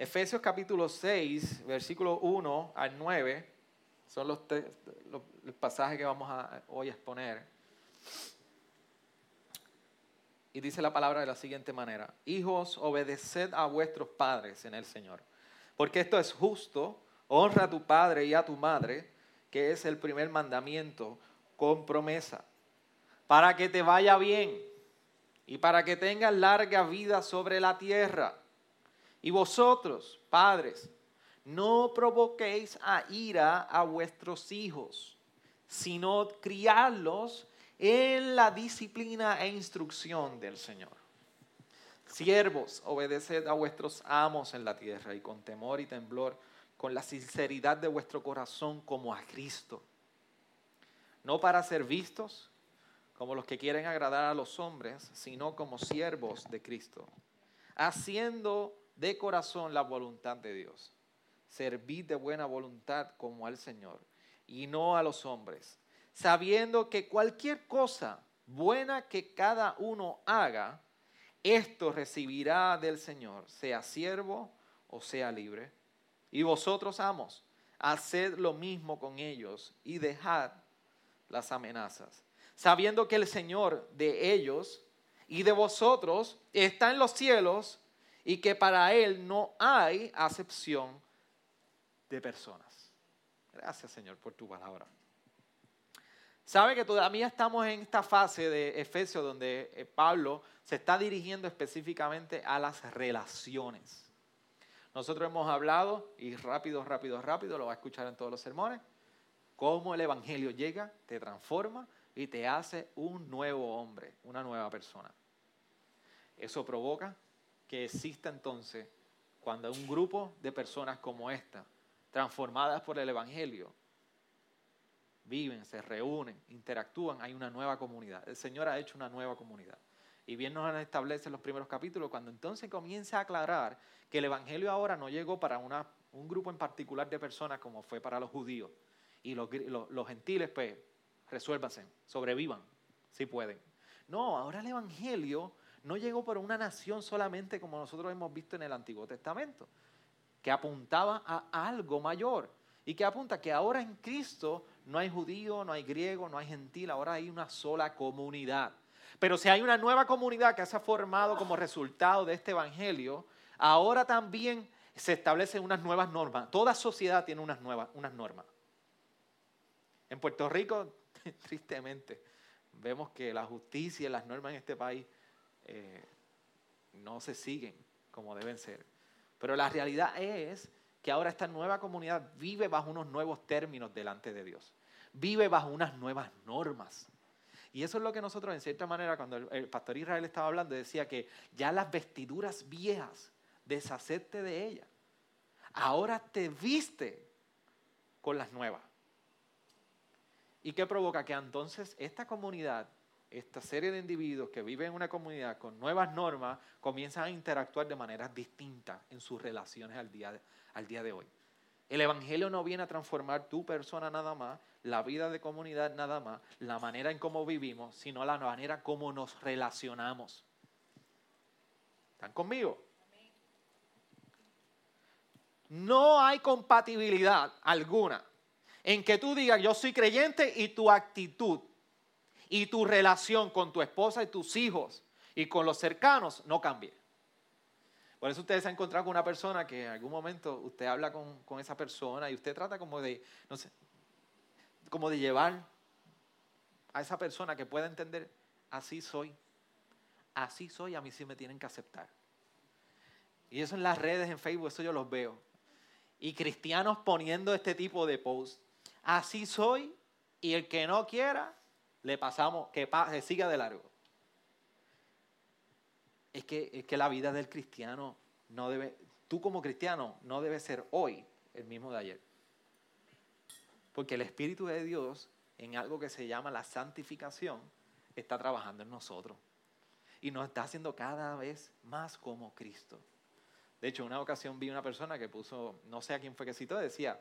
Efesios capítulo 6, versículo 1 al 9, son los, pasajes que vamos a hoy exponer. Y dice la palabra de la siguiente manera, hijos, obedeced a vuestros padres en el Señor, porque esto es justo, honra a tu padre y a tu madre, que es el primer mandamiento con promesa, para que te vaya bien y para que tengas larga vida sobre la tierra. Y vosotros, padres, no provoquéis a ira a vuestros hijos, sino criadlos en la disciplina e instrucción del Señor. Siervos, obedeced a vuestros amos en la tierra y con temor y temblor, con la sinceridad de vuestro corazón como a Cristo. No para ser vistos como los que quieren agradar a los hombres, sino como siervos de Cristo, haciendo de corazón la voluntad de Dios. Servid de buena voluntad como al Señor y no a los hombres sabiendo que cualquier cosa buena que cada uno haga, esto recibirá del Señor, sea siervo o sea libre. Y vosotros, amos, haced lo mismo con ellos y dejad las amenazas, sabiendo que el Señor de ellos y de vosotros está en los cielos y que para Él no hay acepción de personas. Gracias, Señor, por tu palabra. Sabe que todavía estamos en esta fase de Efesios donde eh, Pablo se está dirigiendo específicamente a las relaciones. Nosotros hemos hablado, y rápido, rápido, rápido, lo va a escuchar en todos los sermones, cómo el Evangelio llega, te transforma y te hace un nuevo hombre, una nueva persona. Eso provoca que exista entonces, cuando un grupo de personas como esta, transformadas por el Evangelio, viven, se reúnen, interactúan, hay una nueva comunidad. El Señor ha hecho una nueva comunidad. Y bien nos establece en los primeros capítulos, cuando entonces comienza a aclarar que el Evangelio ahora no llegó para una, un grupo en particular de personas como fue para los judíos. Y los, los, gentiles, pues, resuélvanse, sobrevivan, si pueden. No, ahora el Evangelio no llegó para una nación solamente como nosotros hemos visto en el Antiguo Testamento, que apuntaba a algo mayor y que apunta que ahora en Cristo no hay judío, no hay griego, no hay gentil, ahora hay una sola comunidad. Pero si hay una nueva comunidad que se ha formado como resultado de este evangelio, ahora también se establecen unas nuevas normas. Toda sociedad tiene unas nuevas unas normas. En Puerto Rico, tristemente, vemos que la justicia y las normas en este país eh, no se siguen como deben ser. Pero la realidad es que ahora esta nueva comunidad vive bajo unos nuevos términos delante de Dios vive bajo unas nuevas normas. Y eso es lo que nosotros, en cierta manera, cuando el, pastor Israel estaba hablando, decía que ya las vestiduras viejas, deshacerte de ellas. Ahora te viste con las nuevas. ¿Y qué provoca? Que entonces esta comunidad, esta serie de individuos que viven en una comunidad con nuevas normas, comienzan a interactuar de maneras distintas en sus relaciones al día, al día de hoy. El Evangelio no viene a transformar tu persona nada más, la vida de comunidad nada más, la manera en cómo vivimos, sino la manera como nos relacionamos. ¿Están conmigo? No hay compatibilidad alguna en que tú digas yo soy creyente y tu actitud y tu relación con tu esposa y tus hijos y con los cercanos no cambie. Por eso ustedes se han encontrado con una persona que en algún momento usted habla con, con esa persona y usted trata como de, no sé, como de llevar a esa persona que pueda entender, así soy, así soy, a mí sí me tienen que aceptar. Y eso en las redes, en Facebook, eso yo los veo. Y cristianos poniendo este tipo de posts. Así soy y el que no quiera, le pasamos, que, que siga de largo. Es que, es que la vida del cristiano no debe, tú como cristiano no debe ser hoy el mismo de ayer. Porque el Espíritu de Dios, en algo que se llama la santificación, está trabajando en nosotros. Y nos está haciendo cada vez más como Cristo. De hecho, una ocasión vi una persona que puso, no sé a quién fue que citó, decía,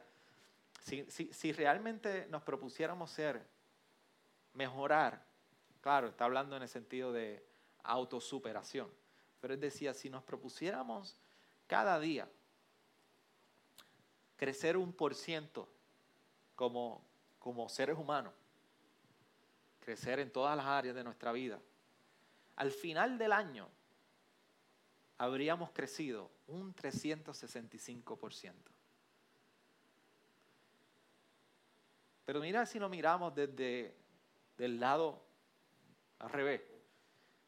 si, si realmente nos propusiéramos ser, mejorar, claro, está hablando en el sentido de autosuperación, pero él decía, si nos propusiéramos cada día crecer un por ciento como, como seres humanos, crecer en todas las áreas de nuestra vida, al final del año habríamos crecido un 365%. Pero mira si lo miramos desde el lado al revés.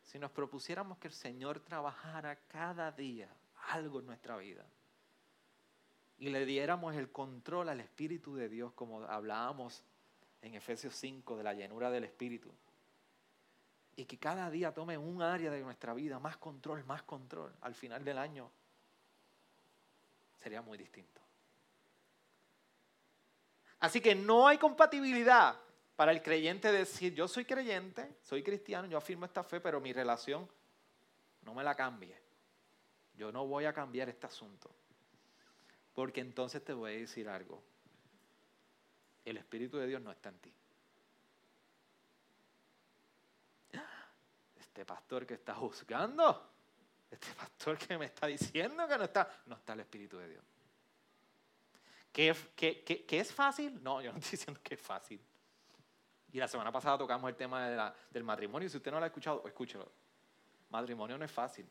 Si nos propusiéramos que el Señor trabajara cada día algo en nuestra vida y le diéramos el control al Espíritu de Dios, como hablábamos en Efesios 5 de la llenura del Espíritu, y que cada día tome un área de nuestra vida más control, más control, al final del año sería muy distinto. Así que no hay compatibilidad para el creyente decir, yo soy creyente, soy cristiano, yo afirmo esta fe, pero mi relación no me la cambie. Yo no voy a cambiar este asunto. Porque entonces te voy a decir algo. El Espíritu de Dios no está en ti. Este pastor que está juzgando, este pastor que me está diciendo que no está, no está el Espíritu de Dios. ¿Que, es fácil? No, yo no estoy diciendo que es fácil. Y la semana pasada tocamos el tema del matrimonio. Si usted no lo ha escuchado, escúchelo. Matrimonio no es fácil.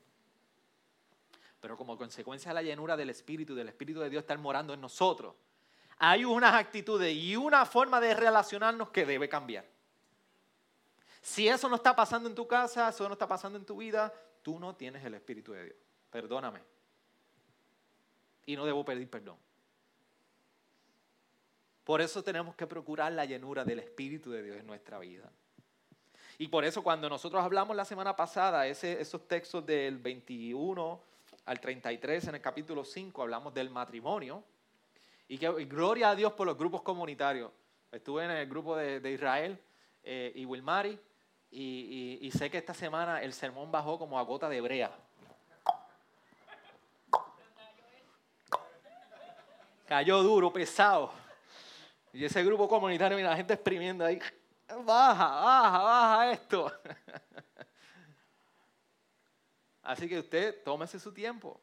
Pero como consecuencia de la llenura del Espíritu, del Espíritu de Dios estar morando en nosotros, hay unas actitudes y una forma de relacionarnos que debe cambiar. Si eso no está pasando en tu casa, eso no está pasando en tu vida, tú no tienes el Espíritu de Dios. Perdóname. Y no debo pedir perdón. Por eso tenemos que procurar la llenura del Espíritu de Dios en nuestra vida. Y por eso cuando nosotros hablamos la semana pasada, esos textos del 21 al 33 en el capítulo 5, hablamos del matrimonio. Y que gloria a Dios por los grupos comunitarios. Estuve en el grupo de, Israel eh, y Wilmari y, y sé que esta semana el sermón bajó como a gota de brea. Cayó duro, pesado. Y ese grupo comunitario y la gente exprimiendo ahí, baja, baja, baja esto. Así que usted tómese su tiempo.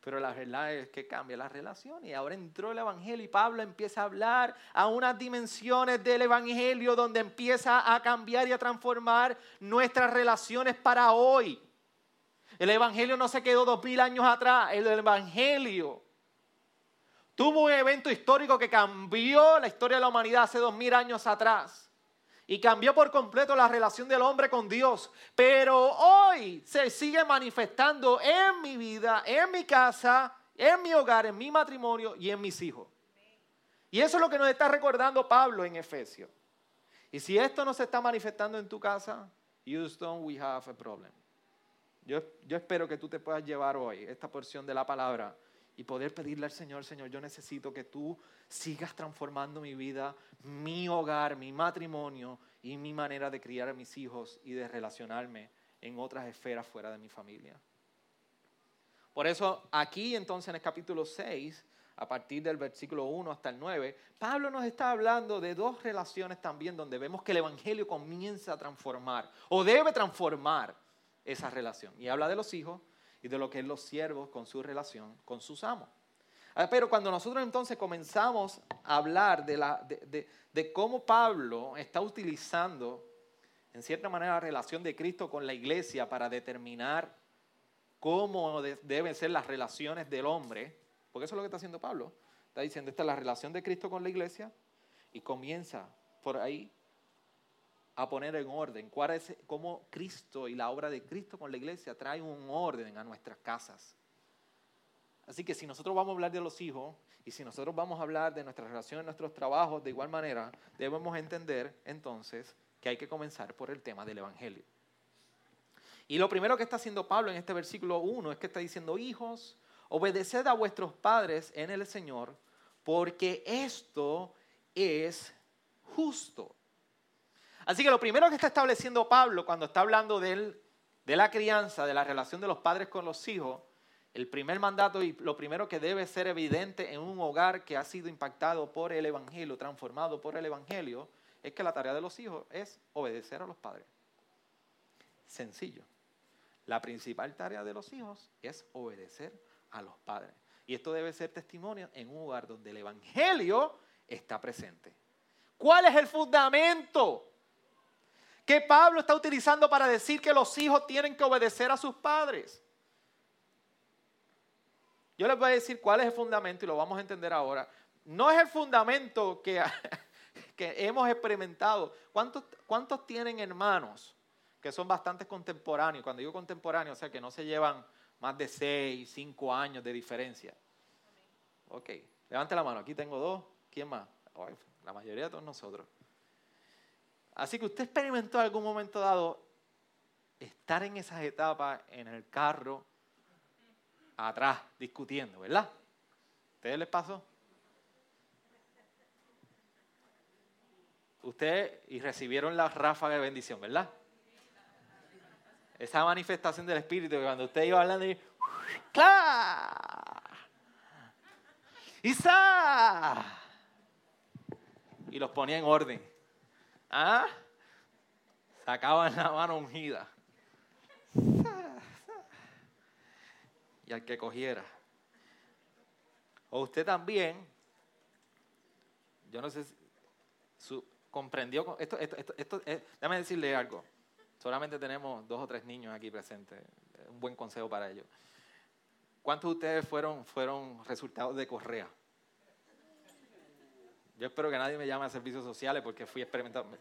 Pero la verdad es que cambia la relación. Y ahora entró el Evangelio y Pablo empieza a hablar a unas dimensiones del Evangelio donde empieza a cambiar y a transformar nuestras relaciones para hoy. El Evangelio no se quedó dos mil años atrás. El Evangelio Tuvo un evento histórico que cambió la historia de la humanidad hace dos mil años atrás. Y cambió por completo la relación del hombre con Dios. Pero hoy se sigue manifestando en mi vida, en mi casa, en mi hogar, en mi matrimonio y en mis hijos. Y eso es lo que nos está recordando Pablo en Efesios. Y si esto no se está manifestando en tu casa, Houston, we have a problem. Yo, yo espero que tú te puedas llevar hoy esta porción de la palabra y poder pedirle al Señor, Señor, yo necesito que tú sigas transformando mi vida, mi hogar, mi matrimonio y mi manera de criar a mis hijos y de relacionarme en otras esferas fuera de mi familia. Por eso aquí entonces en el capítulo 6, a partir del versículo 1 hasta el 9, Pablo nos está hablando de dos relaciones también donde vemos que el Evangelio comienza a transformar o debe transformar esa relación. Y habla de los hijos, y de lo que es los siervos con su relación con sus amos. Ah, pero cuando nosotros entonces comenzamos a hablar de, la, de, cómo Pablo está utilizando, en cierta manera, la relación de Cristo con la iglesia para determinar cómo deben ser las relaciones del hombre, porque eso es lo que está haciendo Pablo. Está diciendo, esta es la relación de Cristo con la iglesia y comienza por ahí a poner en orden, cuál es, cómo Cristo y la obra de Cristo con la iglesia trae un orden a nuestras casas. Así que si nosotros vamos a hablar de los hijos y si nosotros vamos a hablar de nuestra relación, nuestros trabajos, de igual manera, debemos entender entonces que hay que comenzar por el tema del Evangelio. Y lo primero que está haciendo Pablo en este versículo 1 es que está diciendo, hijos, obedeced a vuestros padres en el Señor, porque esto es justo. Así que lo primero que está estableciendo Pablo cuando está hablando de, la crianza, de la relación de los padres con los hijos, el primer mandato y lo primero que debe ser evidente en un hogar que ha sido impactado por el Evangelio, transformado por el Evangelio, es que la tarea de los hijos es obedecer a los padres. Sencillo. La principal tarea de los hijos es obedecer a los padres. Y esto debe ser testimonio en un lugar donde el Evangelio está presente. ¿Cuál es el fundamento que Pablo está utilizando para decir que los hijos tienen que obedecer a sus padres? Yo les voy a decir cuál es el fundamento y lo vamos a entender ahora. No es el fundamento que, que hemos experimentado. ¿Cuántos, ¿Cuántos tienen hermanos que son bastante contemporáneos? Cuando digo contemporáneos, o sea, que no se llevan más de 6, 5 años de diferencia. Ok, levante la mano. Aquí tengo dos. ¿Quién más? la mayoría de todos nosotros. Así que usted experimentó en algún momento dado estar en esas etapas en el carro, atrás, discutiendo, ¿verdad? ¿Ustedes les pasó? Ustedes y recibieron la ráfaga de bendición, ¿verdad? Esa manifestación del Espíritu que cuando usted iba hablando y ¡Claro! ¡Isa! Y los ponía en orden. ¿Ah? Sacaban la mano ungida. Y al que cogiera. O usted también, yo no sé si su, comprendió, esto, esto, esto, esto eh, déjame decirle algo. Solamente tenemos dos o tres niños aquí presentes. Un buen consejo para ellos. ¿Cuántos de ustedes fueron, fueron resultados de Correa? Yo espero que nadie me llame a servicios sociales porque fui experimentando.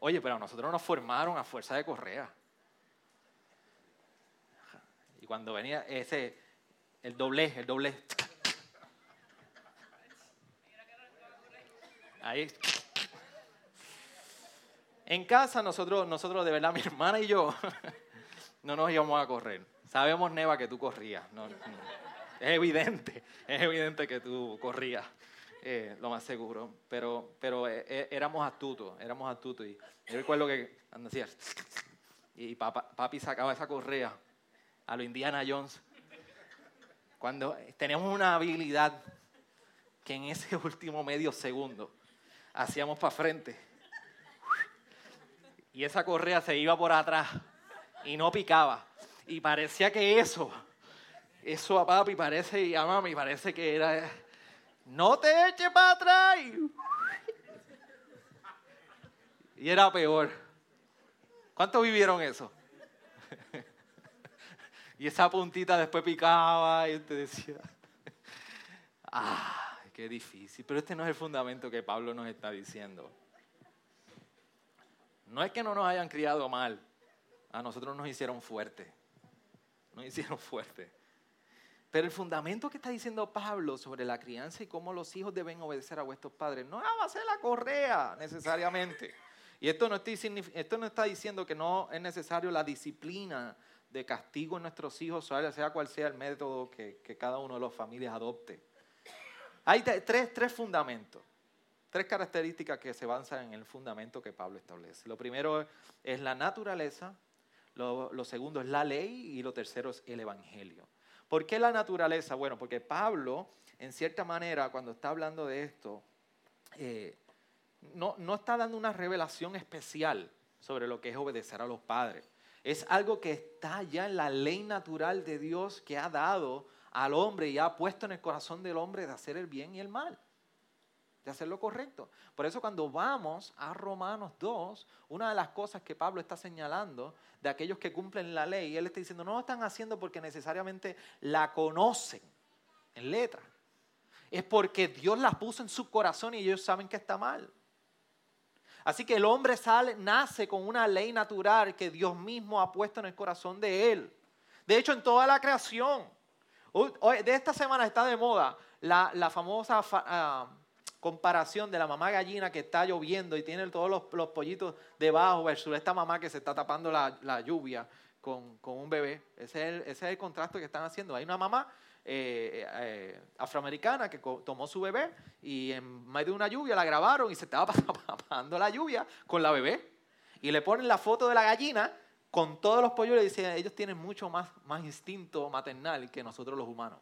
Oye, pero a nosotros nos formaron a fuerza de Correa. Y cuando venía ese, el doble, el doble. Ahí. En casa nosotros, nosotros de verdad, mi hermana y yo, no nos íbamos a correr. Sabemos, Neva, que tú corrías. Es evidente, es evidente que tú corrías, eh, lo más seguro. Pero, pero eh, eh, éramos astutos, éramos astutos. Y yo recuerdo que decía, y papi sacaba esa correa a lo Indiana Jones. Cuando teníamos una habilidad que en ese último medio segundo hacíamos para frente. Y esa correa se iba por atrás y no picaba. Y parecía que eso, eso a papi parece y a mami parece que era, no te eches para atrás. Y era peor. ¿Cuántos vivieron eso? y esa puntita después picaba y te decía, ah, qué difícil. Pero este no es el fundamento que Pablo nos está diciendo. No es que no nos hayan criado mal, a nosotros nos hicieron fuertes nos hicieron fuerte. Pero el fundamento que está diciendo Pablo sobre la crianza y cómo los hijos deben obedecer a vuestros padres no va a ser la correa necesariamente. Y esto no, no está diciendo que no es necesario la disciplina de castigo en nuestros hijos, sea cual sea el método que, cada uno de las familias adopte. Hay tres, fundamentos, tres características que se basan en el fundamento que Pablo establece. Lo primero es la naturaleza, lo, segundo es la ley y lo tercero es el evangelio. ¿Por qué la naturaleza? Bueno, porque Pablo, en cierta manera, cuando está hablando de esto, eh, no, no está dando una revelación especial sobre lo que es obedecer a los padres. Es algo que está ya en la ley natural de Dios que ha dado al hombre y ha puesto en el corazón del hombre de hacer el bien y el mal de hacer lo correcto. Por eso cuando vamos a Romanos 2, una de las cosas que Pablo está señalando de aquellos que cumplen la ley, él está diciendo, no lo están haciendo porque necesariamente la conocen en letra. Es porque Dios la puso en su corazón y ellos saben que está mal. Así que el hombre sale, nace con una ley natural que Dios mismo ha puesto en el corazón de él. De hecho, en toda la creación, de esta semana está de moda la, famosa... Ah, comparación de la mamá gallina que está lloviendo y tiene todos los, pollitos debajo versus esta mamá que se está tapando la, lluvia con, un bebé. Ese es, el, contraste que están haciendo. Hay una mamá eh, eh, afroamericana que tomó su bebé y en medio de una lluvia la grabaron y se estaba tapando la lluvia con la bebé. Y le ponen la foto de la gallina con todos los pollos y le dicen, ellos tienen mucho más instinto maternal que nosotros los humanos.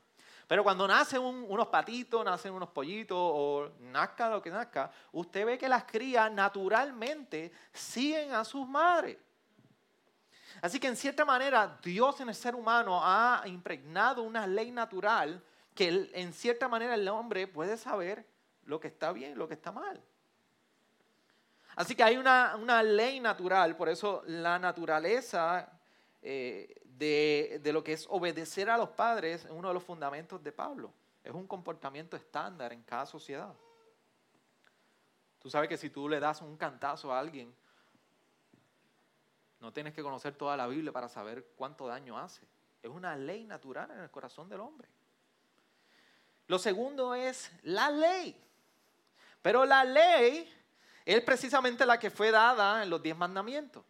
Pero cuando nacen unos patitos, nacen unos pollitos o nazca lo que nazca, usted ve que las crías naturalmente siguen a sus madres. Así que en cierta manera Dios en el ser humano ha impregnado una ley natural que en cierta manera el hombre puede saber lo que está bien y lo que está mal. Así que hay una, ley natural, por eso la naturaleza eh, de, de, lo que es obedecer a los padres es uno de los fundamentos de Pablo. Es un comportamiento estándar en cada sociedad. Tú sabes que si tú le das un cantazo a alguien, no tienes que conocer toda la Biblia para saber cuánto daño hace. Es una ley natural en el corazón del hombre. Lo segundo es la ley. Pero la ley es precisamente la que fue dada en los diez mandamientos.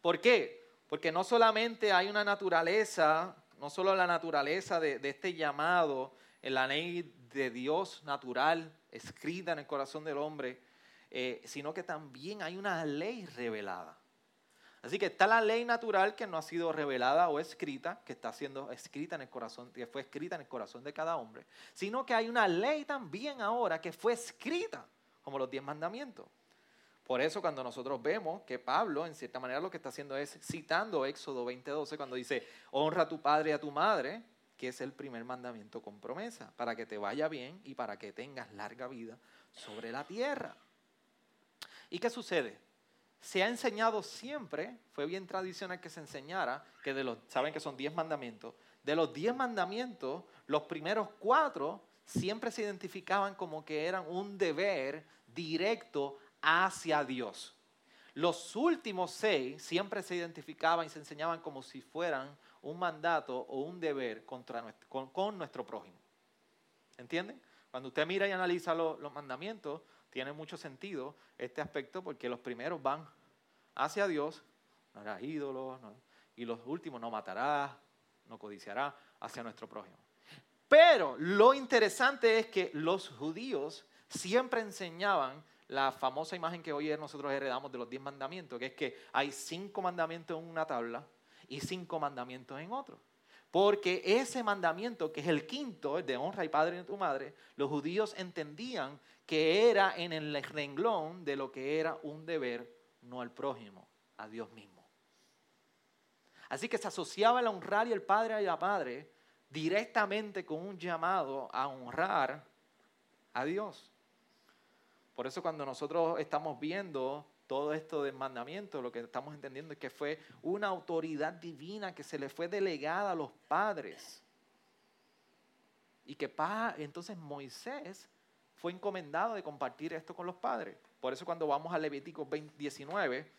¿Por qué? Porque no solamente hay una naturaleza, no solo la naturaleza de, este llamado en la ley de Dios natural escrita en el corazón del hombre, eh, sino que también hay una ley revelada. Así que está la ley natural que no ha sido revelada o escrita, que está siendo escrita en el corazón, que fue escrita en el corazón de cada hombre, sino que hay una ley también ahora que fue escrita, como los diez mandamientos. Por eso cuando nosotros vemos que Pablo, en cierta manera, lo que está haciendo es citando Éxodo 20:12, cuando dice, honra a tu padre y a tu madre, que es el primer mandamiento con promesa, para que te vaya bien y para que tengas larga vida sobre la tierra. ¿Y qué sucede? se ha enseñado siempre, fue bien tradicional que se enseñara, que de los, saben que son diez mandamientos, de los diez mandamientos, los primeros cuatro siempre se identificaban como que eran un deber directo hacia Dios. Los últimos seis siempre se identificaban y se enseñaban como si fueran un mandato o un deber contra con, nuestro prójimo. ¿Entienden? Cuando usted mira y analiza los mandamientos, tiene mucho sentido este aspecto porque los primeros van hacia Dios, no harás ídolos, y los últimos no matarás, no codiciarás hacia nuestro prójimo. Pero lo interesante es que los judíos siempre enseñaban la famosa imagen que hoy nosotros heredamos de los diez mandamientos, que es que hay cinco mandamientos en una tabla y cinco mandamientos en otro. Porque ese mandamiento, que es el quinto, el de honra y padre y tu madre, los judíos entendían que era en el renglón de lo que era un deber, no al prójimo, a Dios mismo. Así que se asociaba el honrar y el padre y la madre directamente con un llamado a honrar a Dios. Por eso cuando nosotros estamos viendo todo esto del mandamiento, lo que estamos entendiendo es que fue una autoridad divina que se le fue delegada a los padres. Y que entonces Moisés fue encomendado de compartir esto con los padres. Por eso cuando vamos a Levítico 19,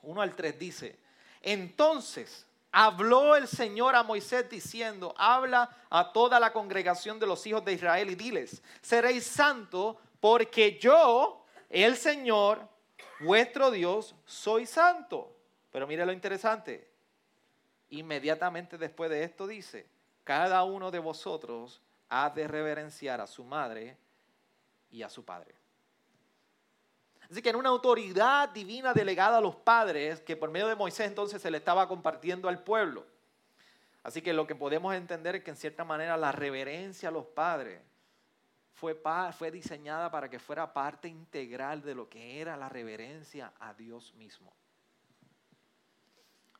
1 al 3 dice, entonces habló el Señor a Moisés diciendo, habla a toda la congregación de los hijos de Israel y diles, seréis santos porque yo, el Señor, vuestro Dios, soy santo. Pero mire lo interesante. Inmediatamente después de esto dice, cada uno de vosotros ha de reverenciar a su madre y a su padre. Así que en una autoridad divina delegada a los padres, que por medio de Moisés entonces se le estaba compartiendo al pueblo. Así que lo que podemos entender es que en cierta manera la reverencia a los padres fue, fue diseñada para que fuera parte integral de lo que era la reverencia a Dios mismo.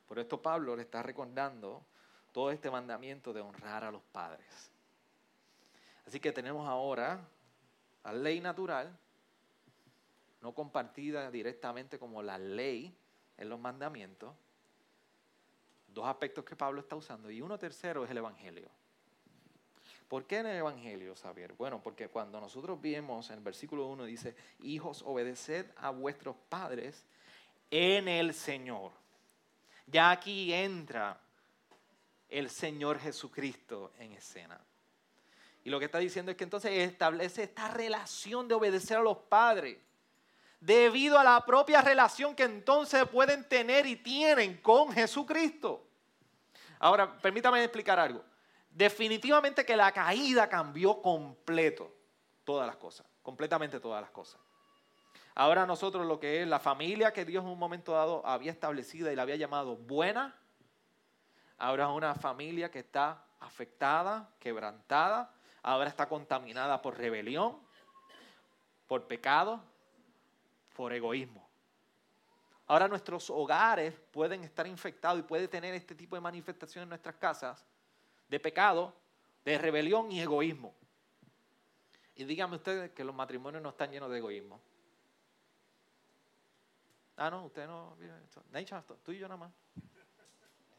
Por esto Pablo le está recordando todo este mandamiento de honrar a los padres. Así que tenemos ahora la ley natural, no compartida directamente como la ley en los mandamientos, dos aspectos que Pablo está usando, y uno tercero es el Evangelio. ¿Por qué en el Evangelio, Xavier? Bueno, porque cuando nosotros vemos en el versículo 1 dice, hijos, obedeced a vuestros padres en el Señor. Ya aquí entra el Señor Jesucristo en escena. Y lo que está diciendo es que entonces establece esta relación de obedecer a los padres, debido a la propia relación que entonces pueden tener y tienen con Jesucristo. Ahora, permítame explicar algo. Definitivamente que la caída cambió completo todas las cosas, completamente todas las cosas. Ahora nosotros lo que es la familia que Dios en un momento dado había establecida y la había llamado buena, ahora es una familia que está afectada, quebrantada, ahora está contaminada por rebelión, por pecado, por egoísmo. Ahora nuestros hogares pueden estar infectados y puede tener este tipo de manifestación en nuestras casas de pecado, de rebelión y egoísmo. Y díganme ustedes que los matrimonios no están llenos de egoísmo. Ah, no, usted no. Tú y yo nada más.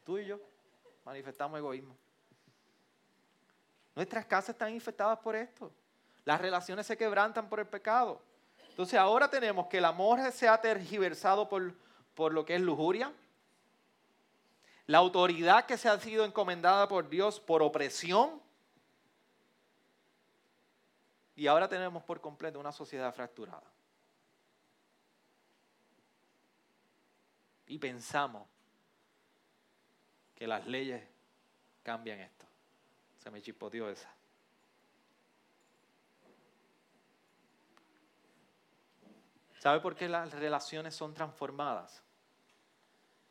Tú y yo manifestamos egoísmo. Nuestras casas están infectadas por esto. Las relaciones se quebrantan por el pecado. Entonces ahora tenemos que el amor se ha tergiversado por, por lo que es lujuria. La autoridad que se ha sido encomendada por Dios por opresión. Y ahora tenemos por completo una sociedad fracturada. Y pensamos que las leyes cambian esto. Se me chipoteó esa. ¿Sabe por qué las relaciones son transformadas?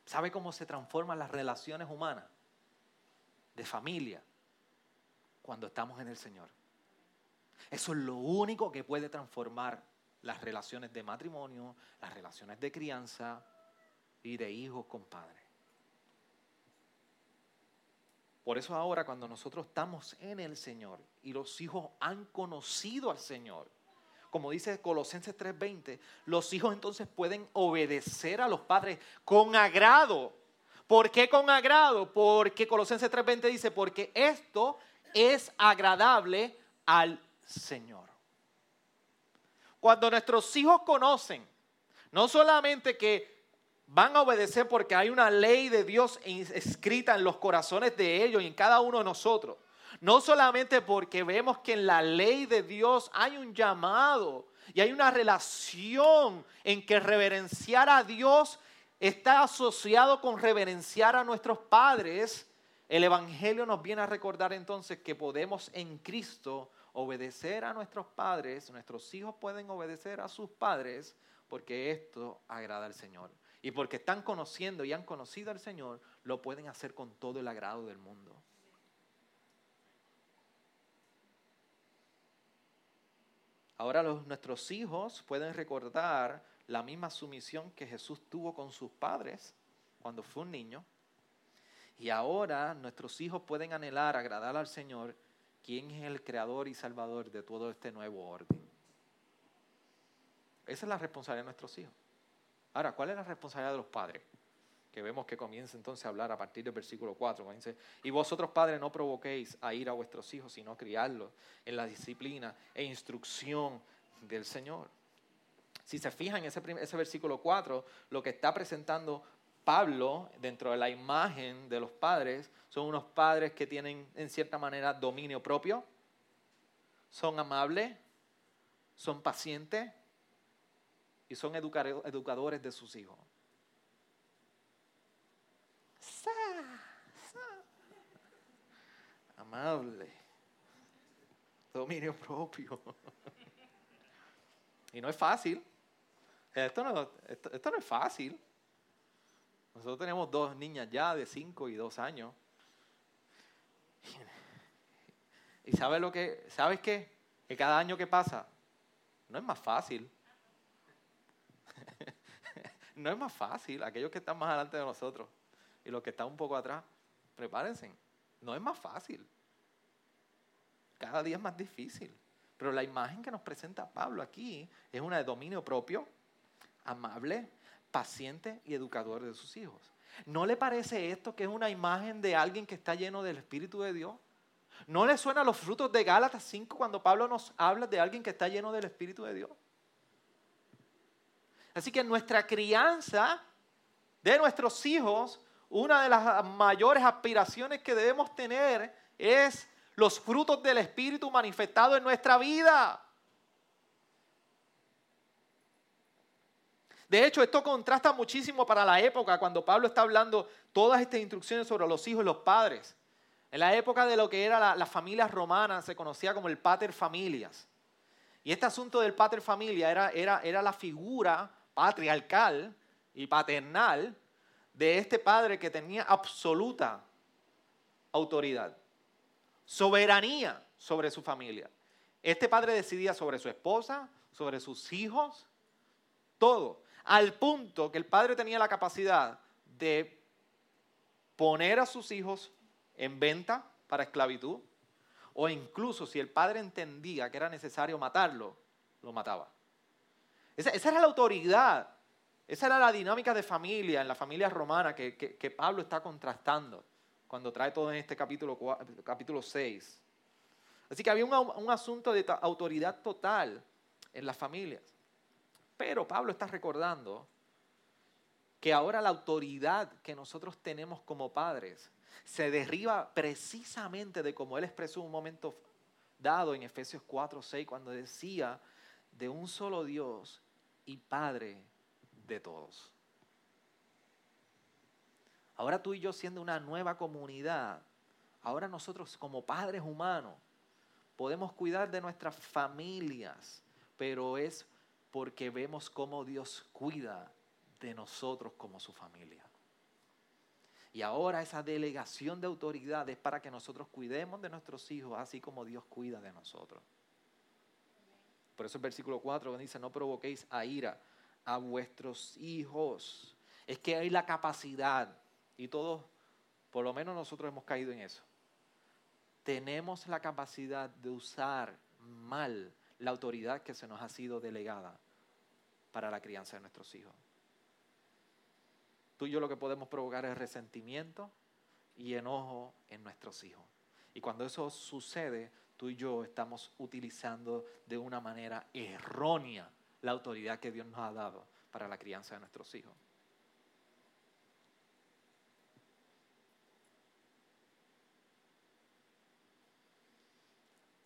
¿Sabe cómo se transforman las relaciones humanas de familia cuando estamos en el Señor? Eso es lo único que puede transformar las relaciones de matrimonio, las relaciones de crianza y de hijos con padres. Por eso ahora cuando nosotros estamos en el Señor y los hijos han conocido al Señor, como dice Colosenses 3:20, los hijos entonces pueden obedecer a los padres con agrado. ¿Por qué con agrado? Porque Colosenses 3:20 dice, porque esto es agradable al Señor. Cuando nuestros hijos conocen, no solamente que van a obedecer porque hay una ley de Dios escrita en los corazones de ellos y en cada uno de nosotros, no solamente porque vemos que en la ley de Dios hay un llamado y hay una relación en que reverenciar a Dios está asociado con reverenciar a nuestros padres. El Evangelio nos viene a recordar entonces que podemos en Cristo obedecer a nuestros padres, nuestros hijos pueden obedecer a sus padres porque esto agrada al Señor. Y porque están conociendo y han conocido al Señor, lo pueden hacer con todo el agrado del mundo. Ahora nuestros hijos pueden recordar la misma sumisión que Jesús tuvo con sus padres cuando fue un niño. Y ahora nuestros hijos pueden anhelar agradar al Señor, quien es el creador y salvador de todo este nuevo orden. Esa es la responsabilidad de nuestros hijos. Ahora, ¿cuál es la responsabilidad de los padres? Que vemos que comienza entonces a hablar a partir del versículo 4. Dice, y vosotros padres no provoquéis a ir a vuestros hijos, sino criarlos en la disciplina e instrucción del Señor. Si se fijan en ese, ese versículo 4, lo que está presentando Pablo dentro de la imagen de los padres son unos padres que tienen en cierta manera dominio propio, son amables, son pacientes y son educadores de sus hijos. Amable. Dominio propio. Y no es fácil. Esto no, esto, no es fácil. Nosotros tenemos dos niñas ya de 5 y 2 años. Y sabes lo que, ¿sabes qué? Que cada año que pasa no es más fácil. no es más fácil. Aquellos que están más adelante de nosotros y los que están un poco atrás, prepárense. No es más fácil. Cada día es más difícil. Pero la imagen que nos presenta Pablo aquí es una de dominio propio, amable, paciente y educador de sus hijos. ¿No le parece esto que es una imagen de alguien que está lleno del Espíritu de Dios? ¿No le suena los frutos de Gálatas 5 cuando Pablo nos habla de alguien que está lleno del Espíritu de Dios? Así que nuestra crianza de nuestros hijos una de las mayores aspiraciones que debemos tener es los frutos del Espíritu manifestados en nuestra vida. De hecho, esto contrasta muchísimo para la época cuando Pablo está hablando todas estas instrucciones sobre los hijos y los padres. En la época de lo que era la, familia romana se conocía como el pater familias. Y este asunto del pater familia era, era, era la figura patriarcal y paternal de este padre que tenía absoluta autoridad, soberanía sobre su familia. Este padre decidía sobre su esposa, sobre sus hijos, todo. al punto que el padre tenía la capacidad de poner a sus hijos en venta para esclavitud, o incluso si el padre entendía que era necesario matarlo, lo mataba. Esa, era la autoridad, esa era la dinámica de familia en la familia romana que, Pablo está contrastando cuando trae todo en este capítulo, capítulo 6. Así que había un, un asunto de autoridad total en las familias. Pero Pablo está recordando que ahora la autoridad que nosotros tenemos como padres se derriba precisamente de como él expresó un momento dado en Efesios 4, 6, cuando decía de un solo Dios y Padre de todos. Ahora tú y yo siendo una nueva comunidad, ahora nosotros como padres humanos podemos cuidar de nuestras familias, pero es porque vemos cómo Dios cuida de nosotros como su familia. Y ahora esa delegación de autoridad es para que nosotros cuidemos de nuestros hijos, así como Dios cuida de nosotros. Por eso el versículo 4 dice, no provoquéis a ira a vuestros hijos. Es que hay la capacidad, y todos, por lo menos nosotros hemos caído en eso. Tenemos la capacidad de usar mal la autoridad que se nos ha sido delegada para la crianza de nuestros hijos. Tú y yo lo que podemos provocar es resentimiento y enojo en nuestros hijos. Y cuando eso sucede, tú y yo estamos utilizando de una manera errónea la autoridad que Dios nos ha dado para la crianza de nuestros hijos.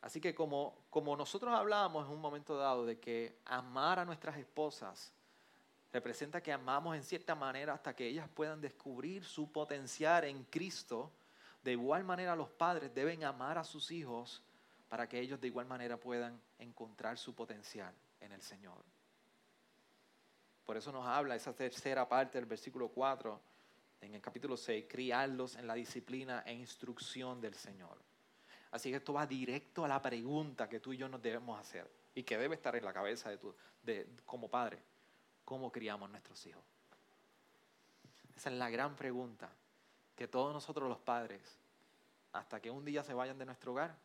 Así que como, como nosotros hablábamos en un momento dado de que amar a nuestras esposas representa que amamos en cierta manera hasta que ellas puedan descubrir su potencial en Cristo. De igual manera los padres deben amar a sus hijos para que ellos de igual manera puedan encontrar su potencial en el Señor. Por eso nos habla esa tercera parte del versículo 4 en el capítulo 6, criarlos en la disciplina e instrucción del Señor. Así que esto va directo a la pregunta que tú y yo nos debemos hacer y que debe estar en la cabeza de tu, de, como padre cómo criamos nuestros hijos. Esa es la gran pregunta que todos nosotros los padres, hasta que un día se vayan de nuestro hogar,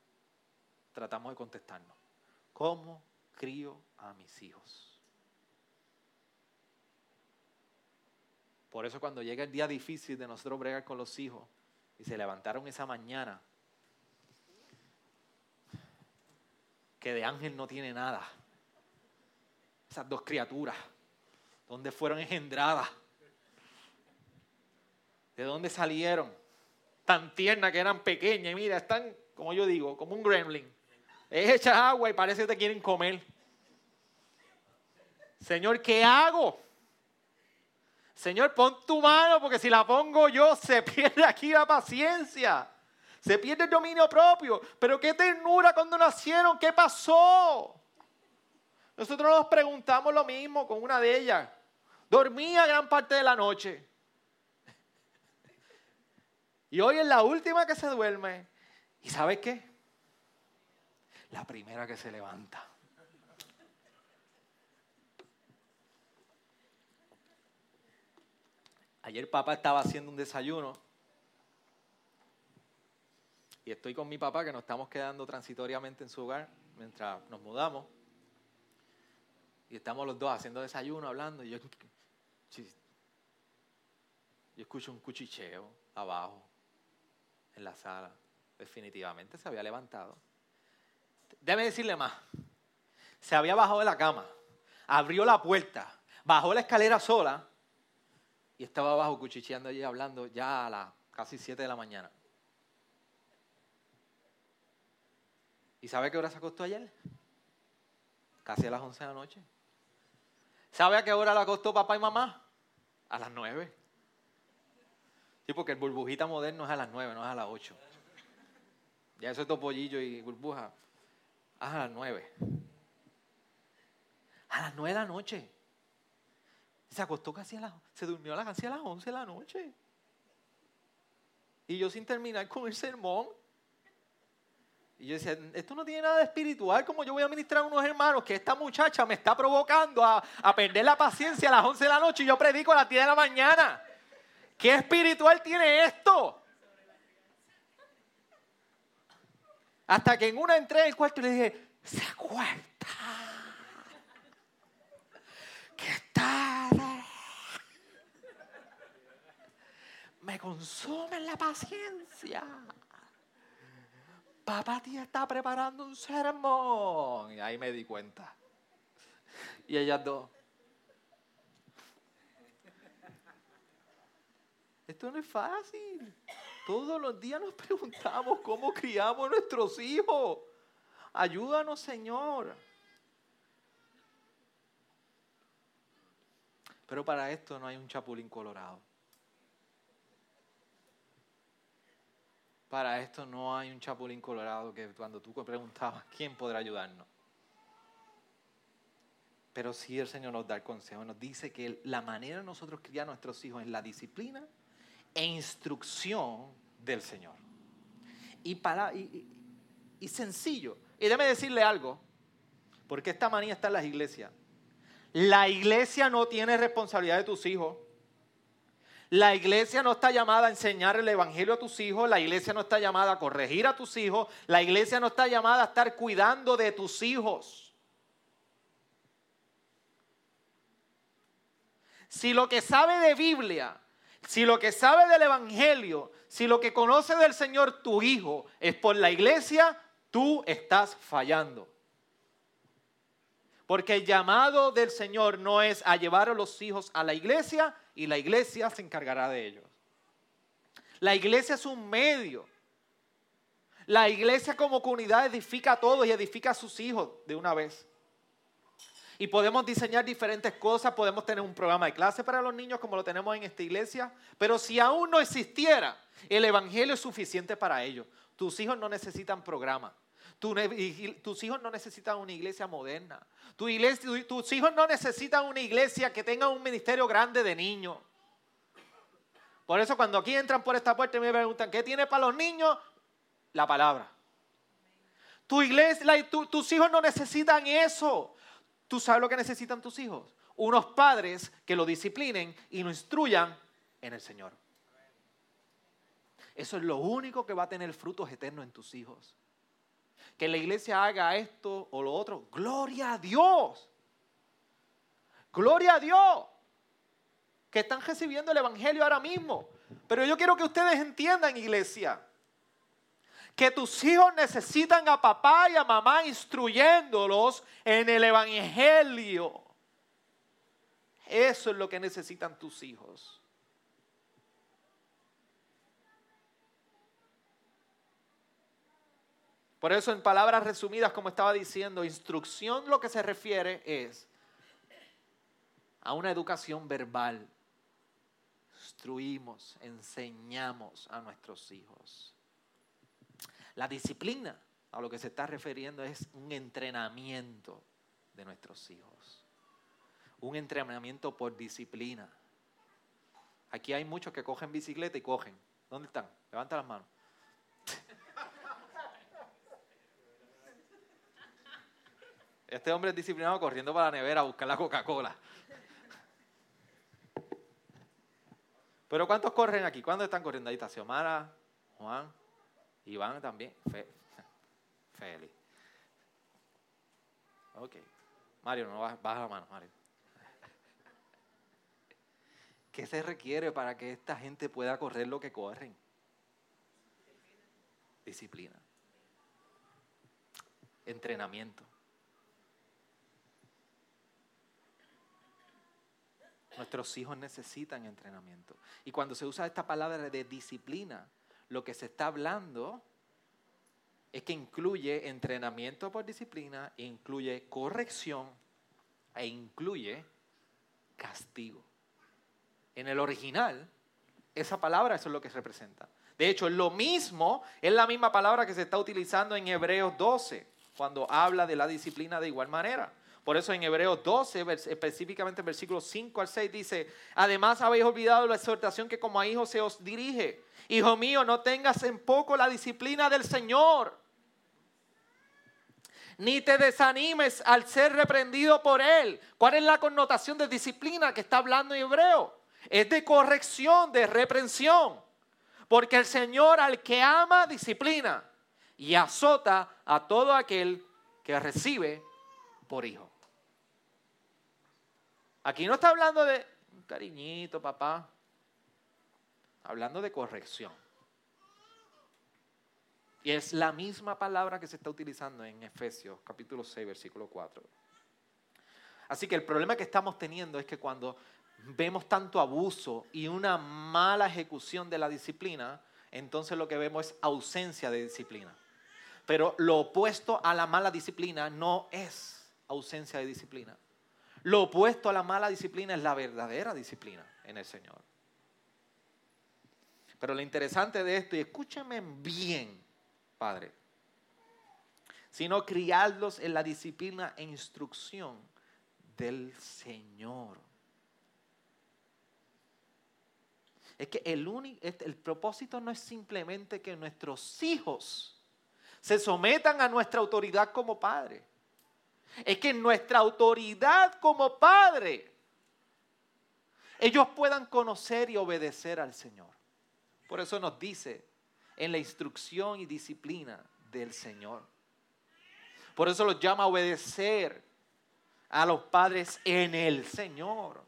tratamos de contestarnos. ¿Cómo crío a mis hijos? Por eso cuando llega el día difícil de nosotros bregar con los hijos y se levantaron esa mañana, que de ángel no tiene nada, esas dos criaturas ¿Dónde fueron engendradas? ¿De dónde salieron? Tan tiernas que eran pequeñas. Y mira, están, como yo digo, como un gremlin. Es agua y parece que te quieren comer. Señor, ¿qué hago? Señor, pon tu mano porque si la pongo yo se pierde aquí la paciencia. Se pierde el dominio propio. Pero qué ternura cuando nacieron. ¿Qué pasó? Nosotros nos preguntamos lo mismo con una de ellas. Dormía gran parte de la noche. Y hoy es la última que se duerme. ¿Y sabes qué? La primera que se levanta. Ayer papá estaba haciendo un desayuno y estoy con mi papá que nos estamos quedando transitoriamente en su hogar mientras nos mudamos. Y estamos los dos haciendo desayuno, hablando. Y yo escucho un cuchicheo abajo, en la sala. Definitivamente se había levantado. Debe decirle más. Se había bajado de la cama, abrió la puerta, bajó la escalera sola y estaba abajo cuchicheando allí hablando ya a las casi 7 de la mañana. ¿Y sabe qué hora se acostó ayer? Casi a las 11 de la noche. ¿Sabe a qué hora la acostó papá y mamá? A las nueve. Sí, porque el burbujita moderno es a las nueve, no es a las ocho. Ya eso es topollillo y burbuja. A las nueve. A las nueve de la noche. Se acostó casi a las... Se durmió casi a las once de la noche. Y yo sin terminar con el sermón. Y yo decía, esto no tiene nada de espiritual, como yo voy a ministrar a unos hermanos que esta muchacha me está provocando a, a perder la paciencia a las 11 de la noche y yo predico a las 10 de la mañana. ¿Qué espiritual tiene esto? Hasta que en una entré en el cuarto y le dije, se acuerda que está me consume la paciencia. Papá tía está preparando un sermón. Y ahí me di cuenta. Y ellas dos. Esto no es fácil. Todos los días nos preguntamos cómo criamos a nuestros hijos. Ayúdanos, Señor. Pero para esto no hay un chapulín colorado. Para esto no hay un chapulín colorado que cuando tú preguntabas, ¿quién podrá ayudarnos? Pero sí el Señor nos da el consejo, nos dice que la manera de nosotros criar a nuestros hijos es la disciplina e instrucción del Señor. Y, para, y, sencillo. Y déme decirle algo, porque esta manía está en las iglesias. La iglesia no tiene responsabilidad de tus hijos. La iglesia no está llamada a enseñar el evangelio a tus hijos. La iglesia no está llamada a corregir a tus hijos. La iglesia no está llamada a estar cuidando de tus hijos. Si lo que sabe de Biblia, si lo que sabe del evangelio, si lo que conoce del Señor tu hijo es por la iglesia, tú estás fallando. Porque el llamado del Señor no es a llevar a los hijos a la iglesia y la iglesia se encargará de ellos. La iglesia es un medio. La iglesia como comunidad edifica a todos y edifica a sus hijos de una vez. Y podemos diseñar diferentes cosas, podemos tener un programa de clase para los niños como lo tenemos en esta iglesia, pero si aún no existiera, el Evangelio es suficiente para ellos. Tus hijos no necesitan programa tus hijos no necesitan una iglesia moderna. tus hijos no necesitan una iglesia que tenga un ministerio grande de niños. Por eso cuando aquí entran por esta puerta y me preguntan, ¿qué tiene para los niños? La palabra. Tu iglesia, tus hijos no necesitan eso. ¿Tú sabes lo que necesitan tus hijos? Unos padres que lo disciplinen y lo instruyan en el Señor. Eso es lo único que va a tener frutos eternos en tus hijos que la iglesia haga esto o lo otro. Gloria a Dios. Gloria a Dios. Que están recibiendo el Evangelio ahora mismo. Pero yo quiero que ustedes entiendan, iglesia, que tus hijos necesitan a papá y a mamá instruyéndolos en el Evangelio. Eso es lo que necesitan tus hijos. Por eso, en palabras resumidas, como estaba diciendo, instrucción lo que se refiere es a una educación verbal. Instruimos, enseñamos a nuestros hijos. La disciplina a lo que se está refiriendo es un entrenamiento de nuestros hijos. Un entrenamiento por disciplina. Aquí hay muchos que cogen bicicleta y cogen. ¿Dónde están? Levanta las manos. Este hombre es disciplinado corriendo para la nevera a buscar la Coca-Cola. Pero ¿cuántos corren aquí? ¿Cuántos están corriendo? Ahí está Xiomara, Juan, Iván también, Fe, Feli. Ok. Mario, no baja la mano, Mario. ¿Qué se requiere para que esta gente pueda correr lo que corren? Disciplina. Entrenamiento. Nuestros hijos necesitan entrenamiento. Y cuando se usa esta palabra de disciplina, lo que se está hablando es que incluye entrenamiento por disciplina, incluye corrección e incluye castigo. En el original, esa palabra es lo que representa. De hecho, es lo mismo, es la misma palabra que se está utilizando en Hebreos 12, cuando habla de la disciplina de igual manera. Por eso en Hebreos 12, específicamente en versículos 5 al 6, dice, además habéis olvidado la exhortación que como a hijos se os dirige. Hijo mío, no tengas en poco la disciplina del Señor. ni te desanimes al ser reprendido por él. ¿Cuál es la connotación de disciplina que está hablando en hebreo? Es de corrección, de reprensión. Porque el Señor al que ama disciplina y azota a todo aquel que recibe por hijo. Aquí no está hablando de un cariñito, papá. Hablando de corrección. Y es la misma palabra que se está utilizando en Efesios capítulo 6, versículo 4. Así que el problema que estamos teniendo es que cuando vemos tanto abuso y una mala ejecución de la disciplina, entonces lo que vemos es ausencia de disciplina. Pero lo opuesto a la mala disciplina no es ausencia de disciplina. Lo opuesto a la mala disciplina es la verdadera disciplina en el Señor. Pero lo interesante de esto, y escúchame bien, Padre, sino criarlos en la disciplina e instrucción del Señor. Es que el, único, este, el propósito no es simplemente que nuestros hijos se sometan a nuestra autoridad como padre. Es que nuestra autoridad como padre, ellos puedan conocer y obedecer al Señor. Por eso nos dice, en la instrucción y disciplina del Señor. Por eso los llama a obedecer a los padres en el Señor.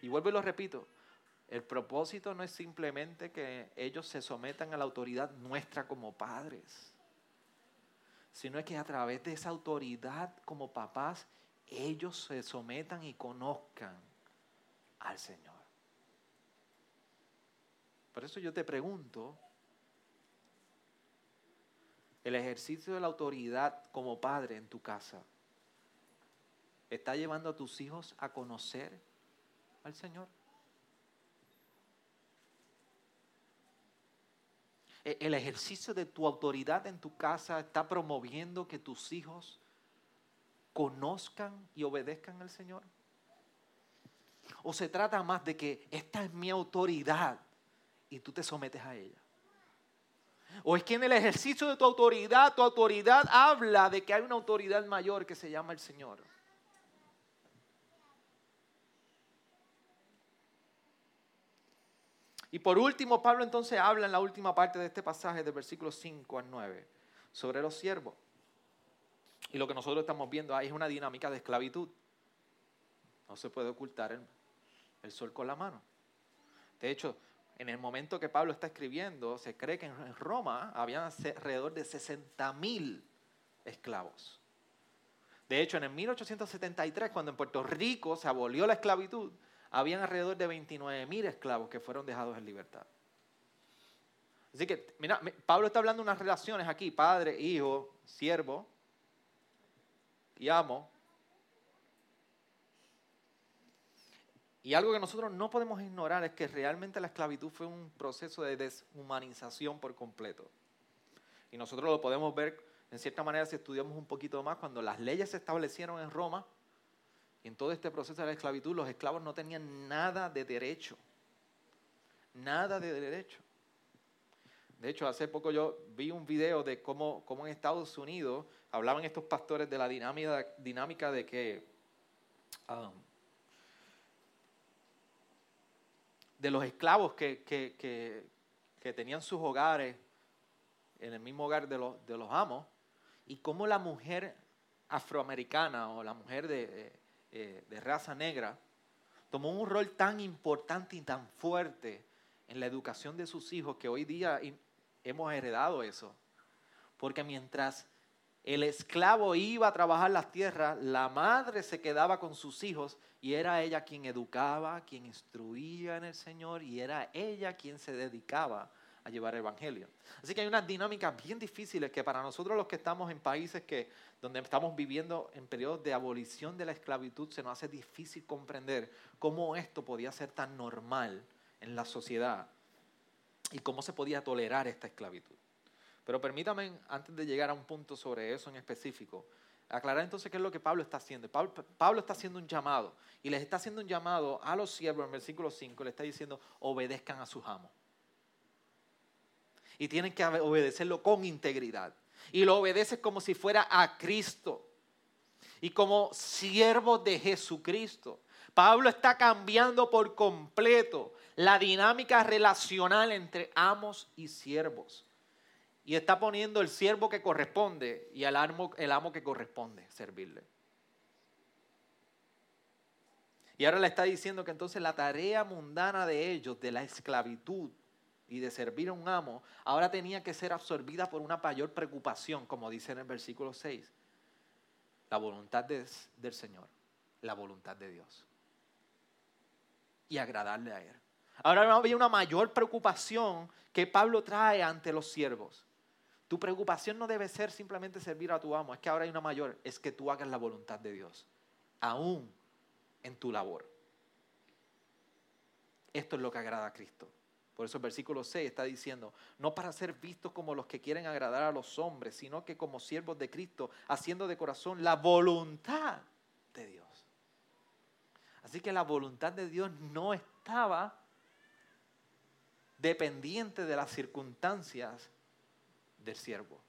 Y vuelvo y lo repito, el propósito no es simplemente que ellos se sometan a la autoridad nuestra como padres, sino es que a través de esa autoridad como papás, ellos se sometan y conozcan al Señor. Por eso yo te pregunto, el ejercicio de la autoridad como padre en tu casa, ¿está llevando a tus hijos a conocer al Señor? ¿El ejercicio de tu autoridad en tu casa está promoviendo que tus hijos conozcan y obedezcan al Señor? ¿O se trata más de que esta es mi autoridad y tú te sometes a ella. O es que en el ejercicio de tu autoridad, tu autoridad habla de que hay una autoridad mayor que se llama el Señor. Y por último, Pablo entonces habla en la última parte de este pasaje, del versículo 5 al 9, sobre los siervos. Y lo que nosotros estamos viendo ahí es una dinámica de esclavitud. No se puede ocultar el, sol con la mano. De hecho, en el momento que Pablo está escribiendo, se cree que en Roma había alrededor de 60 mil esclavos. De hecho, en el 1873, cuando en Puerto Rico se abolió la esclavitud, habían alrededor de 29 mil esclavos que fueron dejados en libertad. Así que, mira, Pablo está hablando de unas relaciones aquí, padre, hijo, siervo y amo, Y algo que nosotros no podemos ignorar es que realmente la esclavitud fue un proceso de deshumanización por completo. Y nosotros lo podemos ver en cierta manera si estudiamos un poquito más cuando las leyes se establecieron en Roma. Y en todo este proceso de la esclavitud los esclavos no tenían nada de derecho. Nada de derecho. De hecho, hace poco yo vi un video de cómo, cómo en Estados Unidos hablaban estos pastores de la dinámica, dinámica de que um, de los esclavos que, tenían sus hogares en el mismo hogar de los, de los amos, y cómo la mujer afroamericana o la mujer de, eh, de raza negra tomó un rol tan importante y tan fuerte en la educación de sus hijos que hoy día hemos heredado eso. Porque mientras el esclavo iba a trabajar las tierras, la madre se quedaba con sus hijos y era ella quien educaba, quien instruía en el Señor y era ella quien se dedicaba a llevar el Evangelio. Así que hay unas dinámicas bien difíciles que para nosotros los que estamos en países que, donde estamos viviendo en periodos de abolición de la esclavitud se nos hace difícil comprender cómo esto podía ser tan normal en la sociedad y cómo se podía tolerar esta esclavitud. Pero permítame, antes de llegar a un punto sobre eso en específico, aclarar entonces qué es lo que Pablo está haciendo. Pablo, está haciendo un llamado y les está haciendo un llamado a los siervos en versículo 5, le está diciendo, obedezcan a sus amos. Y tienen que obedecerlo con integridad. Y lo obedeces como si fuera a Cristo y como siervo de Jesucristo. Pablo está cambiando por completo la dinámica relacional entre amos y siervos. Y está poniendo el siervo que corresponde y el amo, el amo que corresponde servirle. Y ahora le está diciendo que entonces la tarea mundana de ellos, de la esclavitud y de servir a un amo, ahora tenía que ser absorbida por una mayor preocupación, como dice en el versículo 6. La voluntad del Señor, la voluntad de Dios. Y agradarle a Él. Ahora había una mayor preocupación que Pablo trae ante los siervos. Tu preocupación no debe ser simplemente servir a tu amo, es que ahora hay una mayor, es que tú hagas la voluntad de Dios, aún en tu labor. Esto es lo que agrada a Cristo. Por eso el versículo 6 está diciendo, no para ser vistos como los que quieren agradar a los hombres, sino que como siervos de Cristo, haciendo de corazón la voluntad de Dios. Así que la voluntad de Dios no estaba dependiente de las circunstancias del siervo.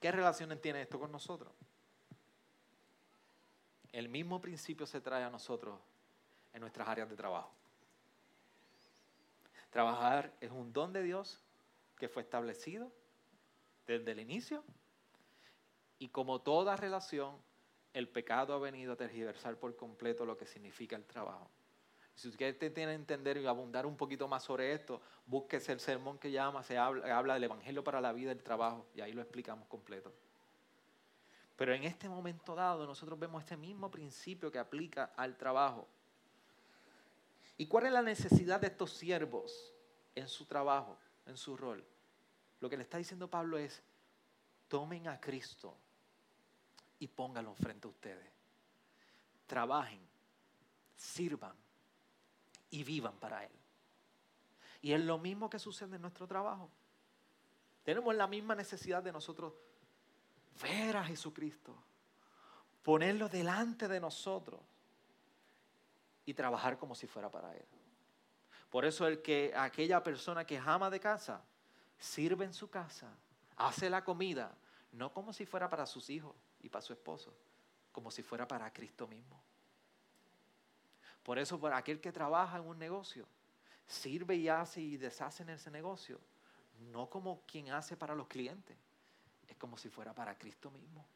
¿Qué relaciones tiene esto con nosotros? El mismo principio se trae a nosotros en nuestras áreas de trabajo. Trabajar es un don de Dios que fue establecido desde el inicio y como toda relación, el pecado ha venido a tergiversar por completo lo que significa el trabajo. Si usted tiene que entender y abundar un poquito más sobre esto, búsquese el sermón que llama, se habla, habla del Evangelio para la vida el trabajo, y ahí lo explicamos completo. Pero en este momento dado nosotros vemos este mismo principio que aplica al trabajo. ¿Y cuál es la necesidad de estos siervos en su trabajo, en su rol? Lo que le está diciendo Pablo es, tomen a Cristo y pónganlo frente a ustedes. Trabajen, sirvan, y vivan para Él. Y es lo mismo que sucede en nuestro trabajo. Tenemos la misma necesidad de nosotros ver a Jesucristo, ponerlo delante de nosotros y trabajar como si fuera para Él. Por eso el que aquella persona que ama de casa, sirve en su casa, hace la comida, no como si fuera para sus hijos y para su esposo, como si fuera para Cristo mismo. Por eso, para aquel que trabaja en un negocio, sirve y hace y deshace en ese negocio, no como quien hace para los clientes, es como si fuera para Cristo mismo.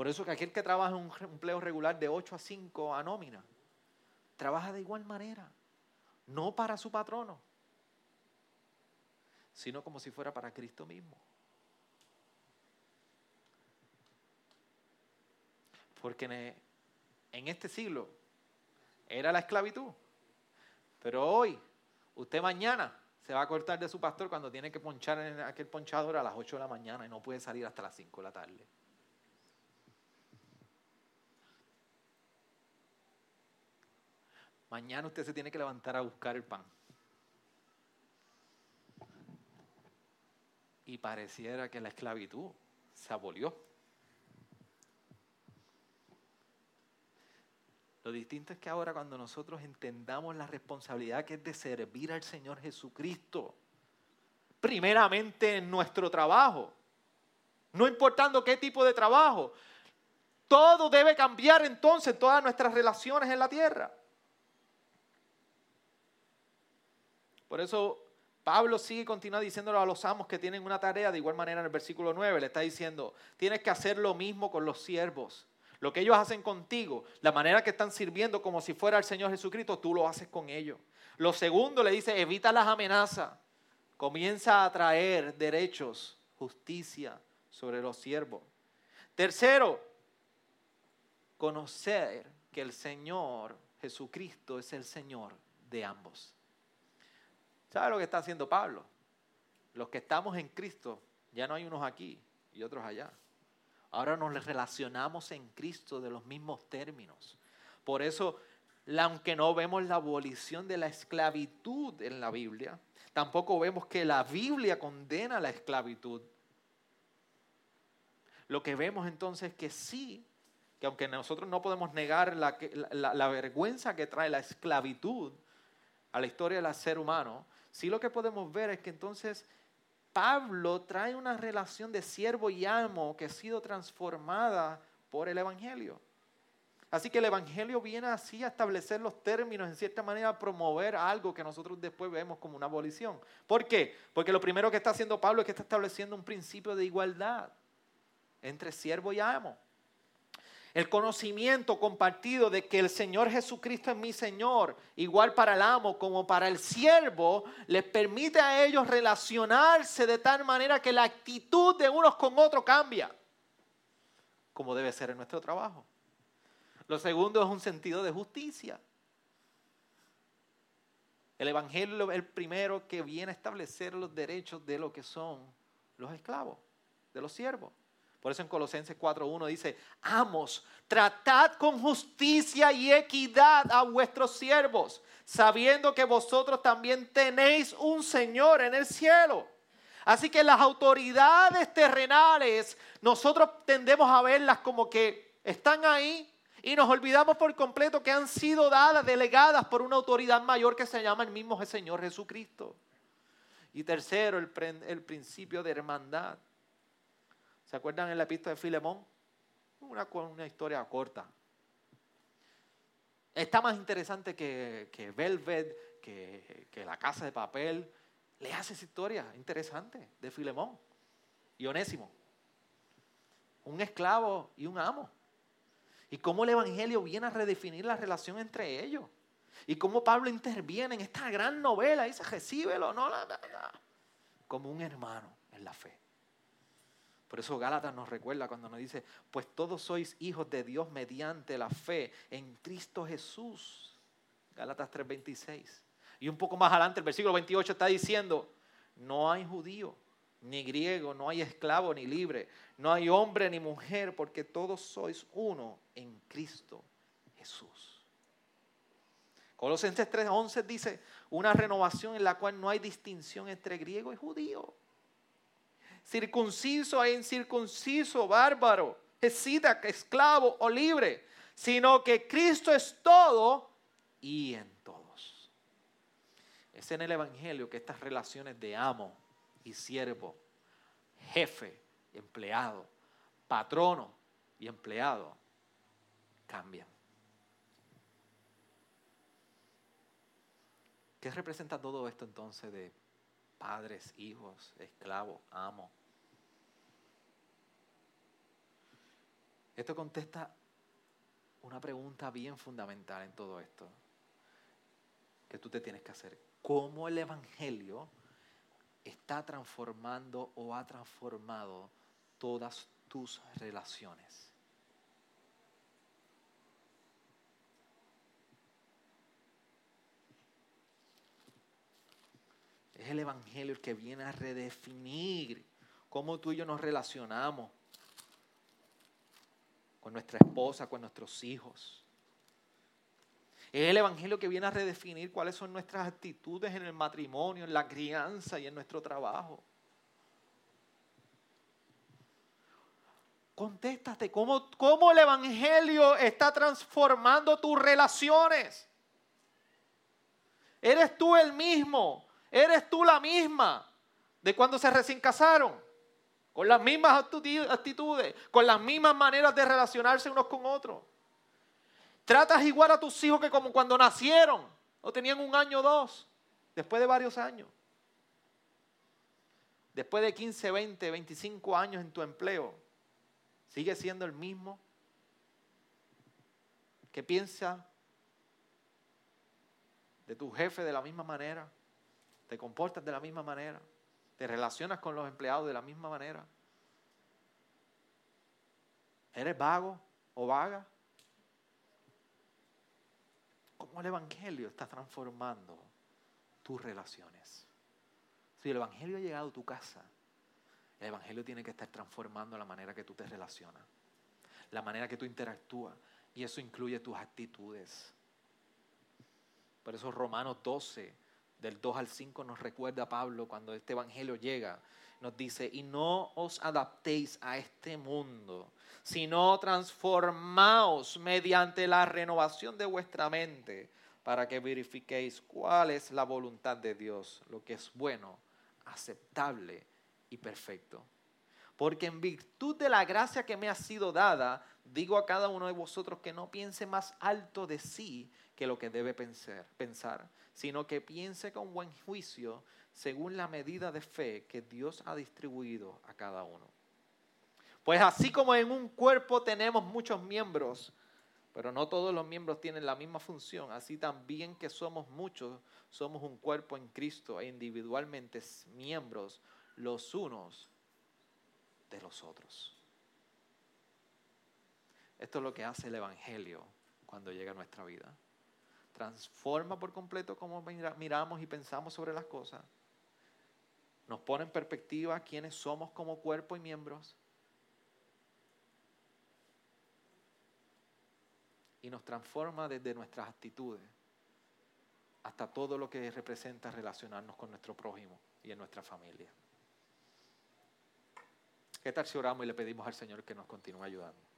Por eso que aquel que trabaja en un empleo regular de 8 a 5 a nómina, trabaja de igual manera, no para su patrono, sino como si fuera para Cristo mismo. Porque en este siglo era la esclavitud. Pero hoy, usted mañana se va a cortar de su pastor cuando tiene que ponchar en aquel ponchador a las 8 de la mañana y no puede salir hasta las 5 de la tarde. Mañana usted se tiene que levantar a buscar el pan. Y pareciera que la esclavitud se abolió. Lo distinto es que ahora cuando nosotros entendamos la responsabilidad que es de servir al Señor Jesucristo, primeramente en nuestro trabajo, no importando qué tipo de trabajo, todo debe cambiar entonces en todas nuestras relaciones en la tierra. Por eso Pablo sigue continúa diciéndolo a los amos que tienen una tarea, de igual manera en el versículo 9 le está diciendo, tienes que hacer lo mismo con los siervos lo que ellos hacen contigo, la manera que están sirviendo como si fuera el Señor Jesucristo, tú lo haces con ellos. Lo segundo le dice, evita las amenazas. Comienza a traer derechos, justicia sobre los siervos. Tercero, conocer que el Señor Jesucristo es el Señor de ambos. ¿Sabe lo que está haciendo Pablo? Los que estamos en Cristo, ya no hay unos aquí y otros allá. Ahora nos relacionamos en Cristo de los mismos términos. Por eso, aunque no vemos la abolición de la esclavitud en la Biblia, tampoco vemos que la Biblia condena la esclavitud. Lo que vemos entonces es que sí, que aunque nosotros no podemos negar la, vergüenza que trae la esclavitud, a la historia del ser humano, sí lo que podemos ver es que entonces Pablo trae una relación de siervo y amo que ha sido transformada por el Evangelio. Así que el Evangelio viene así a establecer los términos, en cierta manera a promover algo que nosotros después vemos como una abolición. ¿Por qué? Porque lo primero que está haciendo Pablo es que está estableciendo un principio de igualdad entre siervo y amo. El conocimiento compartido de que el Señor Jesucristo es mi Señor, igual para el amo como para el siervo, les permite a ellos relacionarse de tal manera que la actitud de unos con otros cambia, como debe ser en nuestro trabajo. Lo segundo es un sentido de justicia. El Evangelio es el primero que viene a establecer los derechos de lo que son los esclavos, de los siervos. Por eso en Colosenses 4.1 dice, amos, tratad con justicia y equidad a vuestros siervos, sabiendo que vosotros también tenéis un Señor en el cielo. Así que las autoridades terrenales, nosotros tendemos a verlas como que están ahí y nos olvidamos por completo que han sido dadas, delegadas por una autoridad mayor que se llama el mismo Señor Jesucristo. Y tercero, el, el principio de hermandad. ¿Se acuerdan en la epístola de Filemón? Una, una historia corta. Está más interesante que, que Velvet, que, que, la casa de papel. Le hace esa historia interesante de Filemón y Onésimo. Un esclavo y un amo. Y cómo el Evangelio viene a redefinir la relación entre ellos. Y cómo Pablo interviene en esta gran novela. Y dice, recíbelo, no, la, como un hermano en la fe. Por eso Gálatas nos recuerda cuando nos dice, pues todos sois hijos de Dios mediante la fe en Cristo Jesús. Gálatas 3:26. Y un poco más adelante el versículo 28 está diciendo, no hay judío, ni griego, no hay esclavo ni libre, no hay hombre ni mujer, porque todos sois uno en Cristo Jesús. Colosenses 3:11 dice, una renovación en la cual no hay distinción entre griego y judío circunciso e incircunciso, bárbaro, esclavo o libre, sino que Cristo es todo y en todos. Es en el Evangelio que estas relaciones de amo y siervo, jefe, empleado, patrono y empleado cambian. ¿Qué representa todo esto entonces de padres, hijos, esclavos, amo? Esto contesta una pregunta bien fundamental en todo esto que tú te tienes que hacer. ¿Cómo el Evangelio está transformando o ha transformado todas tus relaciones? Es el Evangelio el que viene a redefinir cómo tú y yo nos relacionamos con nuestra esposa, con nuestros hijos. Es el Evangelio que viene a redefinir cuáles son nuestras actitudes en el matrimonio, en la crianza y en nuestro trabajo. Contéstate, ¿cómo, ¿cómo, el Evangelio está transformando tus relaciones? ¿Eres tú el mismo? ¿Eres tú la misma de cuando se recién casaron? con las mismas actitudes, con las mismas maneras de relacionarse unos con otros. Tratas igual a tus hijos que como cuando nacieron o tenían un año o dos, después de varios años. Después de 15, 20, 25 años en tu empleo, ¿sigue siendo el mismo? ¿Qué piensa de tu jefe de la misma manera? ¿Te comportas de la misma manera? ¿Te relacionas con los empleados de la misma manera? ¿Eres vago o vaga? ¿Cómo el Evangelio está transformando tus relaciones? Si el Evangelio ha llegado a tu casa, el Evangelio tiene que estar transformando la manera que tú te relacionas, la manera que tú interactúas, y eso incluye tus actitudes. Por eso Romanos 12 del 2 al 5 nos recuerda Pablo cuando este Evangelio llega. Nos dice, y no os adaptéis a este mundo, sino transformaos mediante la renovación de vuestra mente, para que verifiquéis cuál es la voluntad de Dios, lo que es bueno, aceptable y perfecto. Porque en virtud de la gracia que me ha sido dada, digo a cada uno de vosotros que no piense más alto de sí que lo que debe pensar, sino que piense con buen juicio según la medida de fe que Dios ha distribuido a cada uno. Pues así como en un cuerpo tenemos muchos miembros, pero no todos los miembros tienen la misma función, así también que somos muchos, somos un cuerpo en Cristo e individualmente miembros los unos de los otros. Esto es lo que hace el Evangelio cuando llega a nuestra vida. Transforma por completo cómo miramos y pensamos sobre las cosas. Nos pone en perspectiva quiénes somos como cuerpo y miembros. Y nos transforma desde nuestras actitudes hasta todo lo que representa relacionarnos con nuestro prójimo y en nuestra familia. ¿Qué tal si oramos y le pedimos al Señor que nos continúe ayudando?